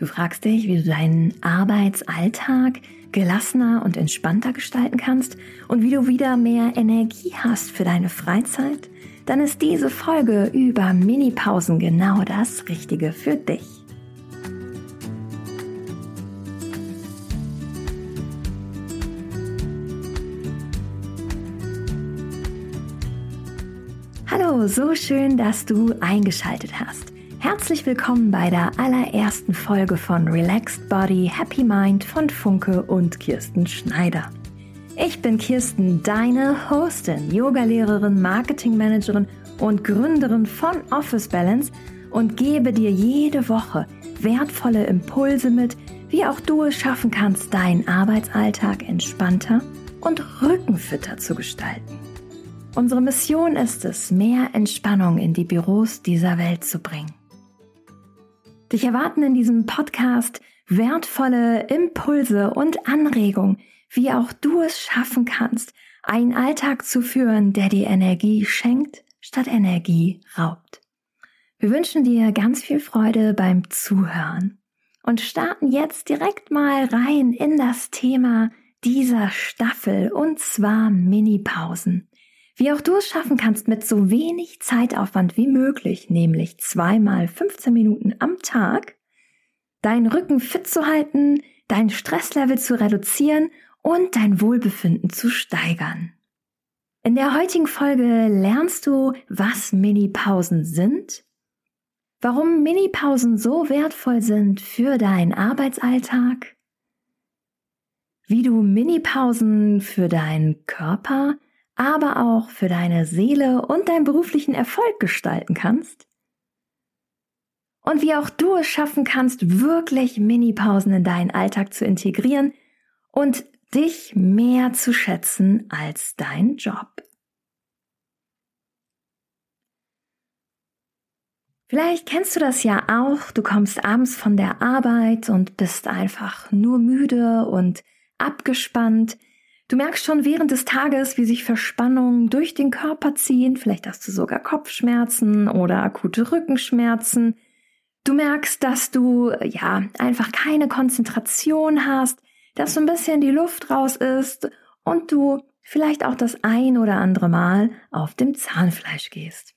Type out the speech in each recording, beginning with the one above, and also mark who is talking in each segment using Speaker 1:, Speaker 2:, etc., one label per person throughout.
Speaker 1: Du fragst dich, wie du deinen Arbeitsalltag gelassener und entspannter gestalten kannst und wie du wieder mehr Energie hast für deine Freizeit? Dann ist diese Folge über Minipausen genau das Richtige für dich. Hallo, so schön, dass du eingeschaltet hast. Herzlich willkommen bei der allerersten Folge von Relaxed Body, Happy Mind von Funke und Kirsten Schneider. Ich bin Kirsten, deine Hostin, Yogalehrerin, Marketingmanagerin und Gründerin von Office Balance und gebe dir jede Woche wertvolle Impulse mit, wie auch du es schaffen kannst, deinen Arbeitsalltag entspannter und rückenfitter zu gestalten. Unsere Mission ist es, mehr Entspannung in die Büros dieser Welt zu bringen. Dich erwarten in diesem Podcast wertvolle Impulse und Anregungen, wie auch du es schaffen kannst, einen Alltag zu führen, der dir Energie schenkt, statt Energie raubt. Wir wünschen dir ganz viel Freude beim Zuhören und starten jetzt direkt mal rein in das Thema dieser Staffel und zwar Minipausen. Wie auch du es schaffen kannst, mit so wenig Zeitaufwand wie möglich, nämlich zweimal 15 Minuten am Tag, deinen Rücken fit zu halten, dein Stresslevel zu reduzieren und dein Wohlbefinden zu steigern. In der heutigen Folge lernst du, was Minipausen sind, warum Minipausen so wertvoll sind für deinen Arbeitsalltag, wie du Minipausen für deinen Körper aber auch für deine Seele und deinen beruflichen Erfolg gestalten kannst. Und wie auch du es schaffen kannst, wirklich Minipausen in deinen Alltag zu integrieren und dich mehr zu schätzen als dein Job. Vielleicht kennst du das ja auch, du kommst abends von der Arbeit und bist einfach nur müde und abgespannt, Du merkst schon während des Tages, wie sich Verspannungen durch den Körper ziehen. Vielleicht hast du sogar Kopfschmerzen oder akute Rückenschmerzen. Du merkst, dass du ja einfach keine Konzentration hast, dass so ein bisschen die Luft raus ist und du vielleicht auch das ein oder andere Mal auf dem Zahnfleisch gehst.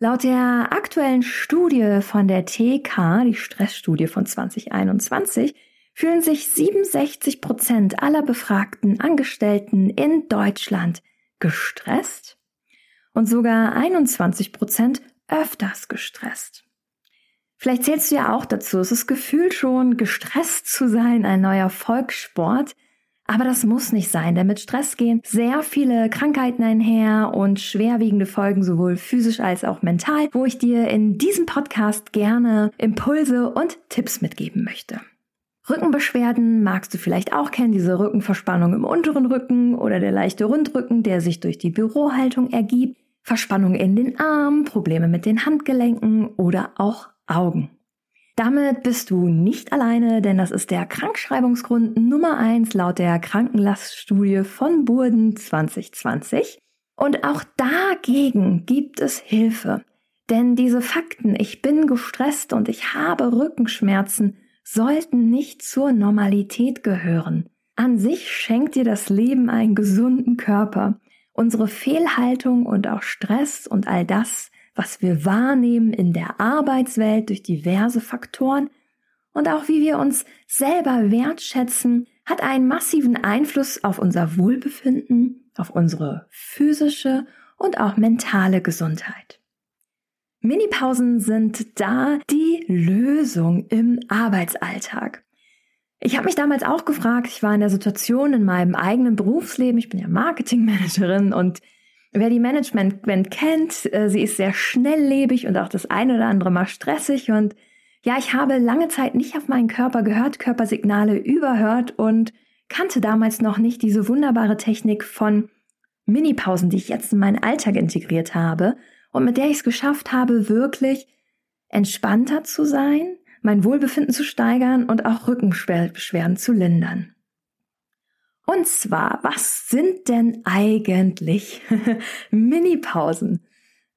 Speaker 1: Laut der aktuellen Studie von der TK, die Stressstudie von 2021, fühlen sich 67 Prozent aller befragten Angestellten in Deutschland gestresst und sogar 21 Prozent öfters gestresst. Vielleicht zählst du ja auch dazu. Es ist gefühlt schon, gestresst zu sein, ein neuer Volkssport. Aber das muss nicht sein, denn mit Stress gehen sehr viele Krankheiten einher und schwerwiegende Folgen sowohl physisch als auch mental, wo ich dir in diesem Podcast gerne Impulse und Tipps mitgeben möchte. Rückenbeschwerden magst du vielleicht auch kennen, diese Rückenverspannung im unteren Rücken oder der leichte Rundrücken, der sich durch die Bürohaltung ergibt, Verspannung in den Armen, Probleme mit den Handgelenken oder auch Augen. Damit bist du nicht alleine, denn das ist der Krankschreibungsgrund Nummer eins laut der Krankenlaststudie von Burden 2020. Und auch dagegen gibt es Hilfe. Denn diese Fakten, ich bin gestresst und ich habe Rückenschmerzen, sollten nicht zur Normalität gehören. An sich schenkt dir das Leben einen gesunden Körper. Unsere Fehlhaltung und auch Stress und all das, was wir wahrnehmen in der Arbeitswelt durch diverse Faktoren und auch wie wir uns selber wertschätzen, hat einen massiven Einfluss auf unser Wohlbefinden, auf unsere physische und auch mentale Gesundheit. Minipausen sind da die Lösung im Arbeitsalltag. Ich habe mich damals auch gefragt, ich war in der Situation in meinem eigenen Berufsleben, ich bin ja Marketingmanagerin und wer die Management kennt, äh, sie ist sehr schnelllebig und auch das eine oder andere mal stressig und ja, ich habe lange Zeit nicht auf meinen Körper gehört, Körpersignale überhört und kannte damals noch nicht diese wunderbare Technik von Minipausen, die ich jetzt in meinen Alltag integriert habe und mit der ich es geschafft habe, wirklich entspannter zu sein, mein Wohlbefinden zu steigern und auch Rückenbeschwerden zu lindern. Und zwar, was sind denn eigentlich Minipausen?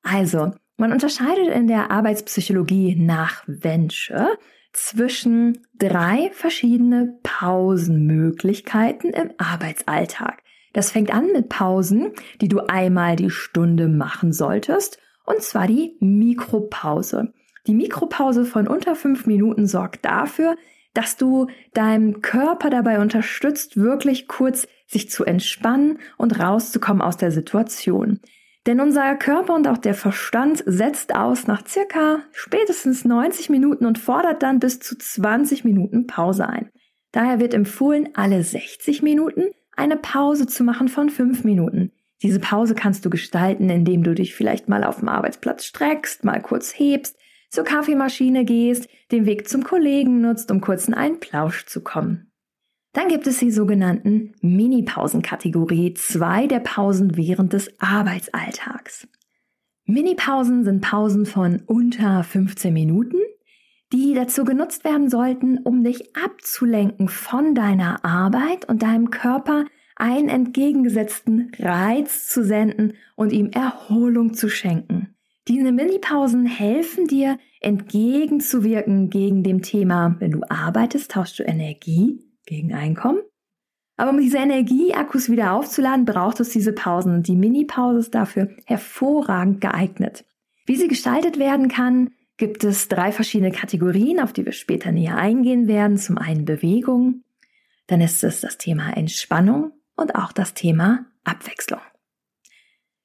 Speaker 1: Also, man unterscheidet in der Arbeitspsychologie nach Wensche zwischen drei verschiedene Pausenmöglichkeiten im Arbeitsalltag. Das fängt an mit Pausen, die du einmal die Stunde machen solltest, und zwar die Mikropause. Die Mikropause von unter fünf Minuten sorgt dafür, dass du deinem Körper dabei unterstützt, wirklich kurz sich zu entspannen und rauszukommen aus der Situation. Denn unser Körper und auch der Verstand setzt aus nach circa spätestens 90 Minuten und fordert dann bis zu 20 Minuten Pause ein. Daher wird empfohlen, alle 60 Minuten eine Pause zu machen von 5 Minuten. Diese Pause kannst du gestalten, indem du dich vielleicht mal auf dem Arbeitsplatz streckst, mal kurz hebst, zur Kaffeemaschine gehst, den Weg zum Kollegen nutzt, um kurz in einen Plausch zu kommen. Dann gibt es die sogenannten Mini-Pausen-Kategorie, zwei der Pausen während des Arbeitsalltags. Mini-Pausen sind Pausen von unter 15 Minuten, die dazu genutzt werden sollten, um dich abzulenken von deiner Arbeit und deinem Körper einen entgegengesetzten Reiz zu senden und ihm Erholung zu schenken. Diese Mini-Pausen helfen dir, entgegenzuwirken gegen dem Thema, wenn du arbeitest, tauschst du Energie gegen Einkommen. Aber um diese Energieakkus wieder aufzuladen, braucht es diese Pausen und die Mini-Pause ist dafür hervorragend geeignet. Wie sie gestaltet werden kann, gibt es drei verschiedene Kategorien, auf die wir später näher eingehen werden. Zum einen Bewegung, dann ist es das Thema Entspannung und auch das Thema Abwechslung.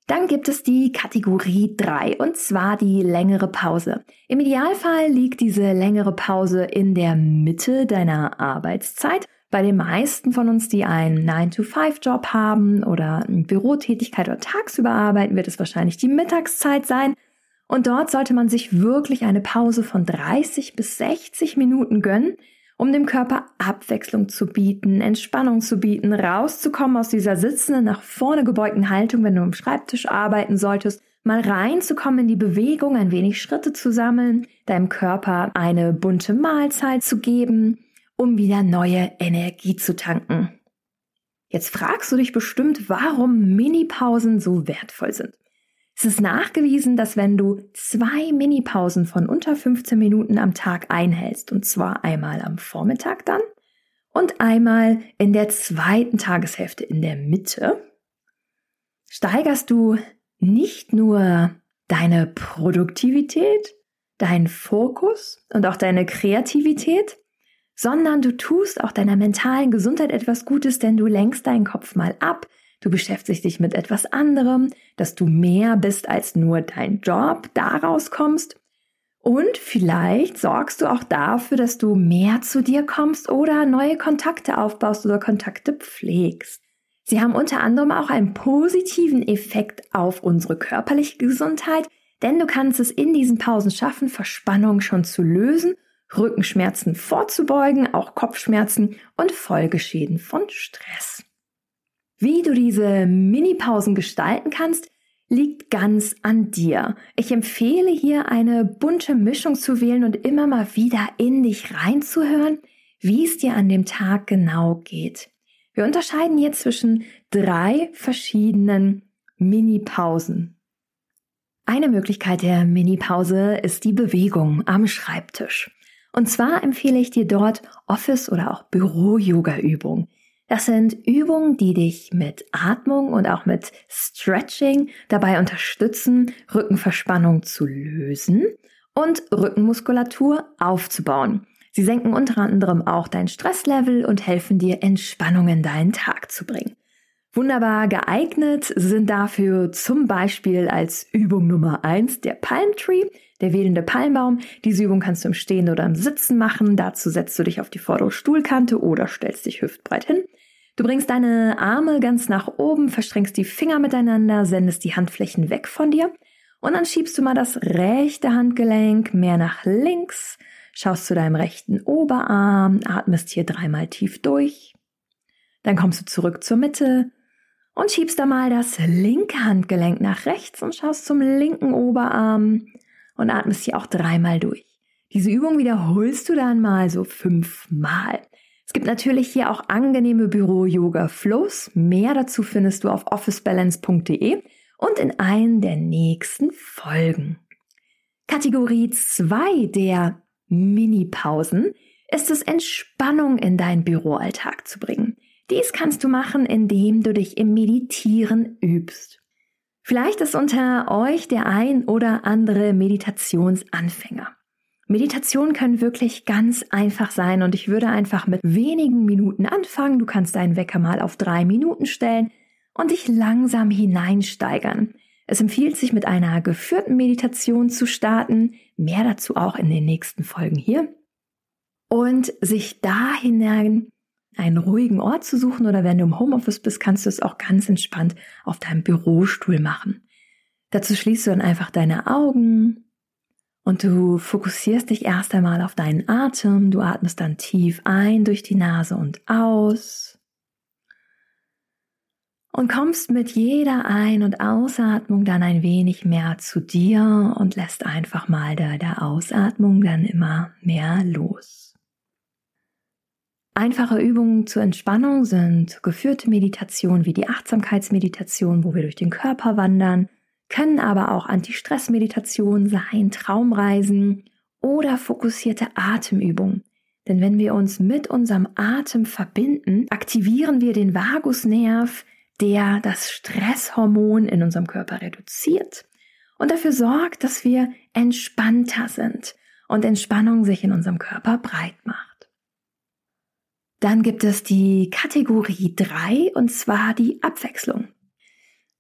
Speaker 1: Dann gibt es die Kategorie 3 und zwar die längere Pause. Im Idealfall liegt diese längere Pause in der Mitte deiner Arbeitszeit. Bei den meisten von uns, die einen 9-to-5-Job haben oder eine Bürotätigkeit oder tagsüber arbeiten, wird es wahrscheinlich die Mittagszeit sein. Und dort sollte man sich wirklich eine Pause von 30 bis 60 Minuten gönnen, um dem Körper Abwechslung zu bieten, Entspannung zu bieten, rauszukommen aus dieser sitzenden, nach vorne gebeugten Haltung, wenn du am Schreibtisch arbeiten solltest, mal reinzukommen in die Bewegung, ein wenig Schritte zu sammeln, deinem Körper eine bunte Mahlzeit zu geben, um wieder neue Energie zu tanken. Jetzt fragst du dich bestimmt, warum Minipausen so wertvoll sind. Es ist nachgewiesen, dass wenn du zwei Minipausen von unter 15 Minuten am Tag einhältst, und zwar einmal am Vormittag dann und einmal in der zweiten Tageshälfte in der Mitte, steigerst du nicht nur deine Produktivität, deinen Fokus und auch deine Kreativität, sondern du tust auch deiner mentalen Gesundheit etwas Gutes, denn du lenkst deinen Kopf mal ab, du beschäftigst dich mit etwas anderem, dass du mehr bist als nur dein Job, daraus kommst. Und vielleicht sorgst du auch dafür, dass du mehr zu dir kommst oder neue Kontakte aufbaust oder Kontakte pflegst. Sie haben unter anderem auch einen positiven Effekt auf unsere körperliche Gesundheit, denn du kannst es in diesen Pausen schaffen, Verspannung schon zu lösen, Rückenschmerzen vorzubeugen, auch Kopfschmerzen und Folgeschäden von Stress. Wie du diese Mini-Pausen gestalten kannst, liegt ganz an dir. Ich empfehle hier eine bunte Mischung zu wählen und immer mal wieder in dich reinzuhören, wie es dir an dem Tag genau geht. Wir unterscheiden hier zwischen drei verschiedenen Mini-Pausen. Eine Möglichkeit der Mini-Pause ist die Bewegung am Schreibtisch. Und zwar empfehle ich dir dort Office- oder auch Büro-Yoga-Übungen. Das sind Übungen, die dich mit Atmung und auch mit Stretching dabei unterstützen, Rückenverspannung zu lösen und Rückenmuskulatur aufzubauen. Sie senken unter anderem auch dein Stresslevel und helfen dir, Entspannung in deinen Tag zu bringen. Wunderbar geeignet sind dafür zum Beispiel als Übung Nummer eins der Palm Tree, der wedelnde Palmbaum. Diese Übung kannst du im Stehen oder im Sitzen machen. Dazu setzt du dich auf die vordere Stuhlkante oder stellst dich hüftbreit hin. Du bringst deine Arme ganz nach oben, verstrengst die Finger miteinander, sendest die Handflächen weg von dir und dann schiebst du mal das rechte Handgelenk mehr nach links, schaust zu deinem rechten Oberarm, atmest hier dreimal tief durch. Dann kommst du zurück zur Mitte und schiebst da mal das linke Handgelenk nach rechts und schaust zum linken Oberarm und atmest hier auch dreimal durch. Diese Übung wiederholst du dann mal so fünfmal. Es gibt natürlich hier auch angenehme Büro-Yoga-Flows. Mehr dazu findest du auf officebalance.de und in einen der nächsten Folgen. Kategorie 2 der Mini-Pausen ist es, Entspannung in deinen Büroalltag zu bringen. Dies kannst du machen, indem du dich im Meditieren übst. Vielleicht ist unter euch der ein oder andere Meditationsanfänger. Meditationen können wirklich ganz einfach sein und ich würde einfach mit wenigen Minuten anfangen. Du kannst deinen Wecker mal auf drei Minuten stellen und dich langsam hineinsteigern. Es empfiehlt sich mit einer geführten Meditation zu starten. Mehr dazu auch in den nächsten Folgen hier. Und sich da hinein einen ruhigen Ort zu suchen oder wenn du im Homeoffice bist, kannst du es auch ganz entspannt auf deinem Bürostuhl machen. Dazu schließt du dann einfach deine Augen und du fokussierst dich erst einmal auf deinen Atem. Du atmest dann tief ein durch die Nase und aus und kommst mit jeder Ein- und Ausatmung dann ein wenig mehr zu dir und lässt einfach mal der, der Ausatmung dann immer mehr los. Einfache Übungen zur Entspannung sind geführte Meditationen wie die Achtsamkeitsmeditation, wo wir durch den Körper wandern, können aber auch Anti-Stress-Meditationen sein, Traumreisen oder fokussierte Atemübungen. Denn wenn wir uns mit unserem Atem verbinden, aktivieren wir den Vagusnerv, der das Stresshormon in unserem Körper reduziert und dafür sorgt, dass wir entspannter sind und Entspannung sich in unserem Körper breit macht. Dann gibt es die Kategorie 3 und zwar die Abwechslung.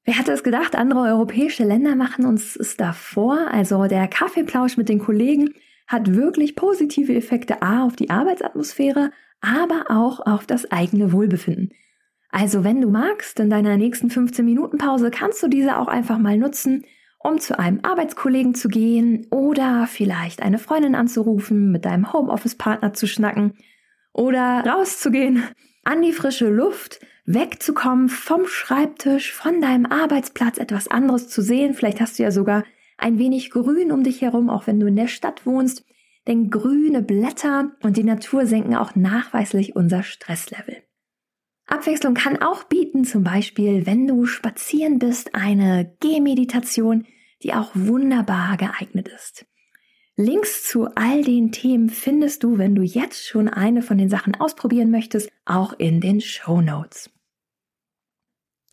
Speaker 1: Wer hätte es gedacht, andere europäische Länder machen uns es davor. Also der Kaffeeplausch mit den Kollegen hat wirklich positive Effekte A auf die Arbeitsatmosphäre, aber auch auf das eigene Wohlbefinden. Also wenn du magst, in deiner nächsten 15 Minuten Pause kannst du diese auch einfach mal nutzen, um zu einem Arbeitskollegen zu gehen oder vielleicht eine Freundin anzurufen, mit deinem Homeoffice-Partner zu schnacken oder rauszugehen an die frische Luft, wegzukommen vom Schreibtisch, von deinem Arbeitsplatz, etwas anderes zu sehen. Vielleicht hast du ja sogar ein wenig Grün um dich herum, auch wenn du in der Stadt wohnst. Denn grüne Blätter und die Natur senken auch nachweislich unser Stresslevel. Abwechslung kann auch bieten, zum Beispiel, wenn du spazieren bist, eine Gehmeditation, die auch wunderbar geeignet ist. Links zu all den Themen findest du, wenn du jetzt schon eine von den Sachen ausprobieren möchtest, auch in den Show Notes.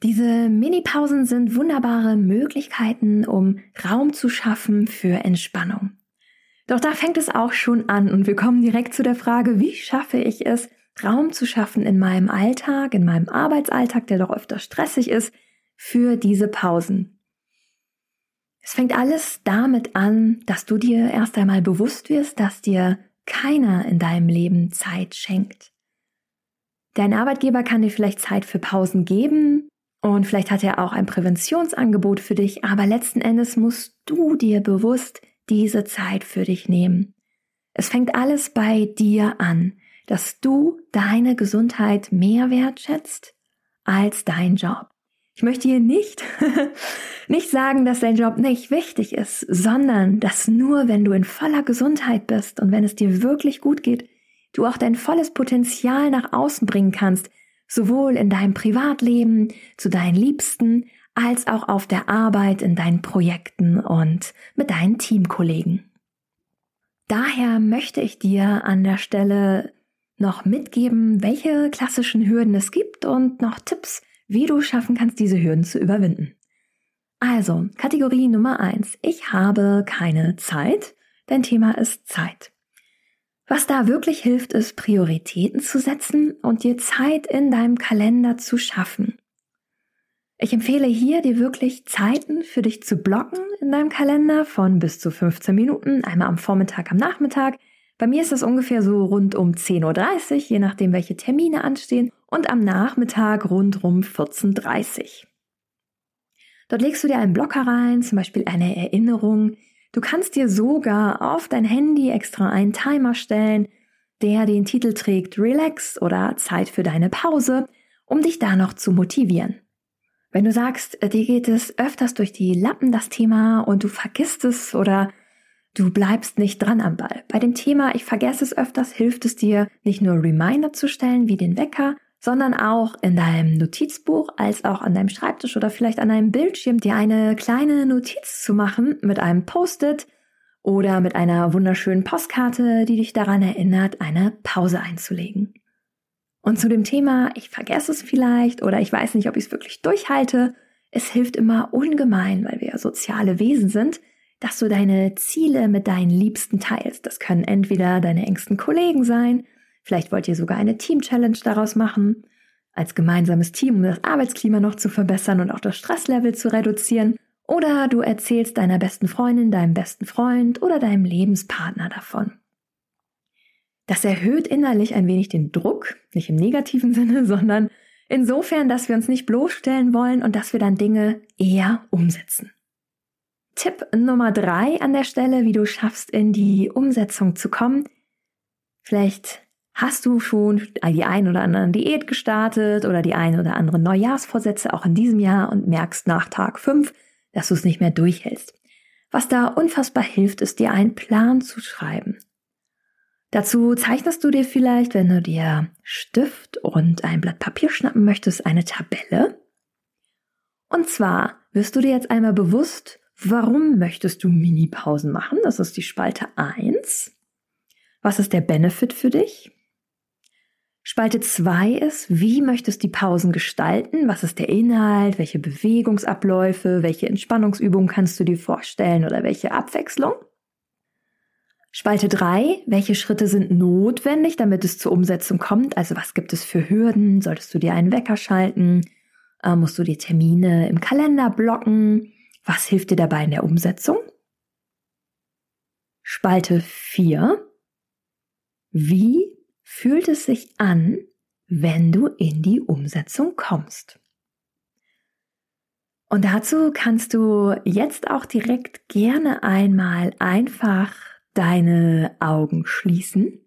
Speaker 1: Diese Mini-Pausen sind wunderbare Möglichkeiten, um Raum zu schaffen für Entspannung. Doch da fängt es auch schon an und wir kommen direkt zu der Frage, wie schaffe ich es, Raum zu schaffen in meinem Alltag, in meinem Arbeitsalltag, der doch öfter stressig ist, für diese Pausen. Es fängt alles damit an, dass du dir erst einmal bewusst wirst, dass dir keiner in deinem Leben Zeit schenkt. Dein Arbeitgeber kann dir vielleicht Zeit für Pausen geben und vielleicht hat er auch ein Präventionsangebot für dich, aber letzten Endes musst du dir bewusst diese Zeit für dich nehmen. Es fängt alles bei dir an dass du deine Gesundheit mehr wertschätzt als dein Job. Ich möchte hier nicht, nicht sagen, dass dein Job nicht wichtig ist, sondern dass nur wenn du in voller Gesundheit bist und wenn es dir wirklich gut geht, du auch dein volles Potenzial nach außen bringen kannst, sowohl in deinem Privatleben, zu deinen Liebsten, als auch auf der Arbeit, in deinen Projekten und mit deinen Teamkollegen. Daher möchte ich dir an der Stelle noch mitgeben, welche klassischen Hürden es gibt und noch Tipps, wie du schaffen kannst, diese Hürden zu überwinden. Also, Kategorie Nummer eins: Ich habe keine Zeit. Dein Thema ist Zeit. Was da wirklich hilft, ist Prioritäten zu setzen und dir Zeit in deinem Kalender zu schaffen. Ich empfehle hier, dir wirklich Zeiten für dich zu blocken in deinem Kalender von bis zu 15 Minuten, einmal am Vormittag, am Nachmittag, bei mir ist das ungefähr so rund um 10.30 Uhr, je nachdem, welche Termine anstehen, und am Nachmittag rund um 14.30 Uhr. Dort legst du dir einen Blocker rein, zum Beispiel eine Erinnerung. Du kannst dir sogar auf dein Handy extra einen Timer stellen, der den Titel trägt Relax oder Zeit für deine Pause, um dich da noch zu motivieren. Wenn du sagst, dir geht es öfters durch die Lappen das Thema und du vergisst es oder Du bleibst nicht dran am Ball. Bei dem Thema Ich vergesse es öfters hilft es dir, nicht nur Reminder zu stellen wie den Wecker, sondern auch in deinem Notizbuch als auch an deinem Schreibtisch oder vielleicht an deinem Bildschirm dir eine kleine Notiz zu machen mit einem Post-it oder mit einer wunderschönen Postkarte, die dich daran erinnert, eine Pause einzulegen. Und zu dem Thema, ich vergesse es vielleicht oder ich weiß nicht, ob ich es wirklich durchhalte, es hilft immer ungemein, weil wir ja soziale Wesen sind, dass du deine Ziele mit deinen Liebsten teilst. Das können entweder deine engsten Kollegen sein, vielleicht wollt ihr sogar eine Team-Challenge daraus machen, als gemeinsames Team, um das Arbeitsklima noch zu verbessern und auch das Stresslevel zu reduzieren. Oder du erzählst deiner besten Freundin, deinem besten Freund oder deinem Lebenspartner davon. Das erhöht innerlich ein wenig den Druck, nicht im negativen Sinne, sondern insofern, dass wir uns nicht bloßstellen wollen und dass wir dann Dinge eher umsetzen. Tipp Nummer drei an der Stelle, wie du schaffst, in die Umsetzung zu kommen. Vielleicht hast du schon die ein oder andere Diät gestartet oder die ein oder andere Neujahrsvorsätze auch in diesem Jahr und merkst nach Tag fünf, dass du es nicht mehr durchhältst. Was da unfassbar hilft, ist dir einen Plan zu schreiben. Dazu zeichnest du dir vielleicht, wenn du dir Stift und ein Blatt Papier schnappen möchtest, eine Tabelle. Und zwar wirst du dir jetzt einmal bewusst, warum möchtest du Mini-Pausen machen? Das ist die Spalte 1. Was ist der Benefit für dich? Spalte 2 ist, wie möchtest du die Pausen gestalten? Was ist der Inhalt? Welche Bewegungsabläufe? Welche Entspannungsübungen kannst du dir vorstellen oder welche Abwechslung? Spalte 3, welche Schritte sind notwendig, damit es zur Umsetzung kommt? Also was gibt es für Hürden? Solltest du dir einen Wecker schalten? Äh, musst du dir Termine im Kalender blocken? Was hilft dir dabei in der Umsetzung? Spalte 4, wie fühlt es sich an, wenn du in die Umsetzung kommst. Und dazu kannst du jetzt auch direkt gerne einmal einfach deine Augen schließen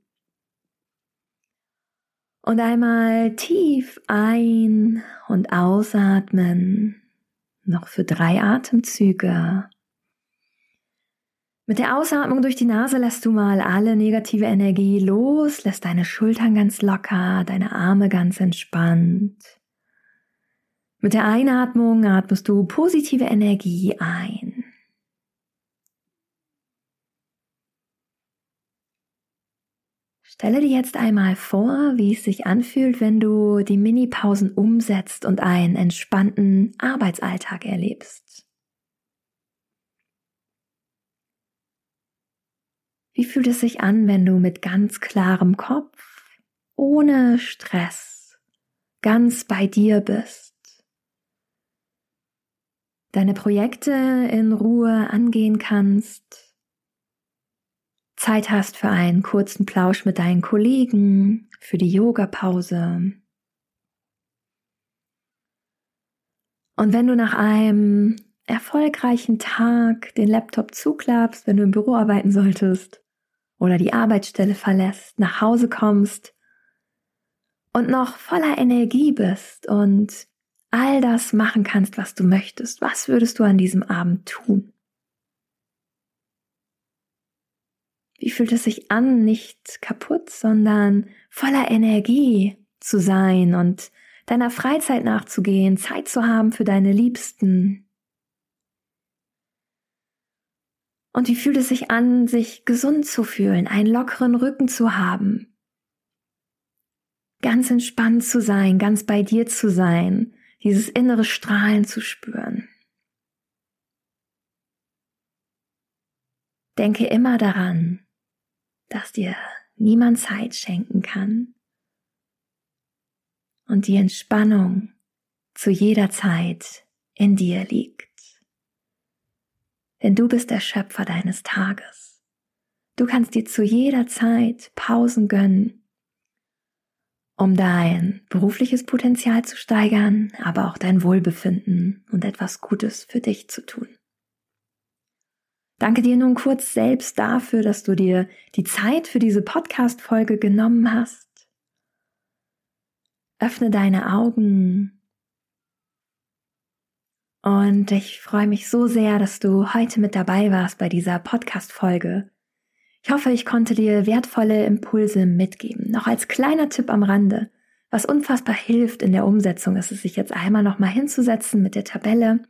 Speaker 1: und einmal tief ein- und ausatmen, noch für drei Atemzüge mit der Ausatmung durch die Nase lässt du mal alle negative Energie los, lässt deine Schultern ganz locker, deine Arme ganz entspannt. Mit der Einatmung atmest du positive Energie ein. Stelle dir jetzt einmal vor, wie es sich anfühlt, wenn du die Mini-Pausen umsetzt und einen entspannten Arbeitsalltag erlebst. Wie fühlt es sich an, wenn du mit ganz klarem Kopf, ohne Stress, ganz bei dir bist? Deine Projekte in Ruhe angehen kannst, Zeit hast für einen kurzen Plausch mit deinen Kollegen, für die Yoga-Pause. Und wenn du nach einem erfolgreichen Tag den Laptop zuklappst, wenn du im Büro arbeiten solltest, oder die Arbeitsstelle verlässt, nach Hause kommst und noch voller Energie bist und all das machen kannst, was du möchtest, was würdest du an diesem Abend tun? Wie fühlt es sich an, nicht kaputt, sondern voller Energie zu sein und deiner Freizeit nachzugehen, Zeit zu haben für deine Liebsten, Und wie fühlt es sich an, sich gesund zu fühlen, einen lockeren Rücken zu haben? Ganz entspannt zu sein, ganz bei dir zu sein, dieses innere Strahlen zu spüren. Denke immer daran, dass dir niemand Zeit schenken kann und die Entspannung zu jeder Zeit in dir liegt denn du bist der Schöpfer deines Tages. Du kannst dir zu jeder Zeit Pausen gönnen, um dein berufliches Potenzial zu steigern, aber auch dein Wohlbefinden und etwas Gutes für dich zu tun. Danke dir nun kurz selbst dafür, dass du dir die Zeit für diese Podcast-Folge genommen hast. Öffne deine Augen und ich freue mich so sehr, dass du heute mit dabei warst bei dieser Podcast-Folge. Ich hoffe, ich konnte dir wertvolle Impulse mitgeben. Noch als kleiner Tipp am Rande. Was unfassbar hilft in der Umsetzung, ist es sich jetzt einmal nochmal hinzusetzen mit der Tabelle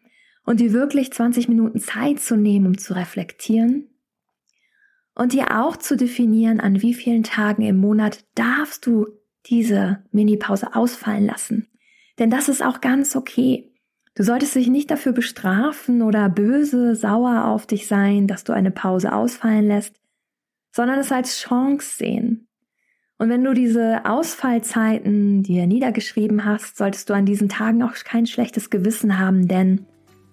Speaker 1: und dir wirklich 20 Minuten Zeit zu nehmen, um zu reflektieren. und dir auch zu definieren, an wie vielen Tagen im Monat darfst du diese Minipause ausfallen lassen. Denn das ist auch ganz okay. Du solltest dich nicht dafür bestrafen oder böse, sauer auf dich sein, dass du eine Pause ausfallen lässt, sondern es als Chance sehen. Und wenn du diese Ausfallzeiten dir niedergeschrieben hast, solltest du an diesen Tagen auch kein schlechtes Gewissen haben, denn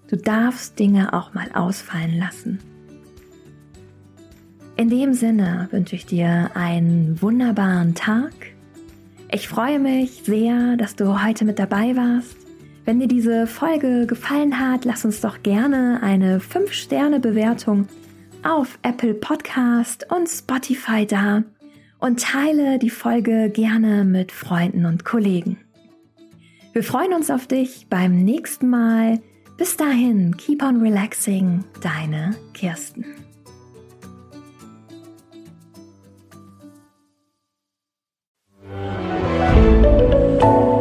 Speaker 1: du darfst Dinge auch mal ausfallen lassen. In dem Sinne wünsche ich dir einen wunderbaren Tag. Ich freue mich sehr, dass du heute mit dabei warst. Wenn dir diese Folge gefallen hat, lass uns doch gerne eine 5-Sterne-Bewertung auf Apple Podcast und Spotify da und teile die Folge gerne mit Freunden und Kollegen. Wir freuen uns auf dich beim nächsten Mal. Bis dahin, keep on relaxing, deine Kirsten.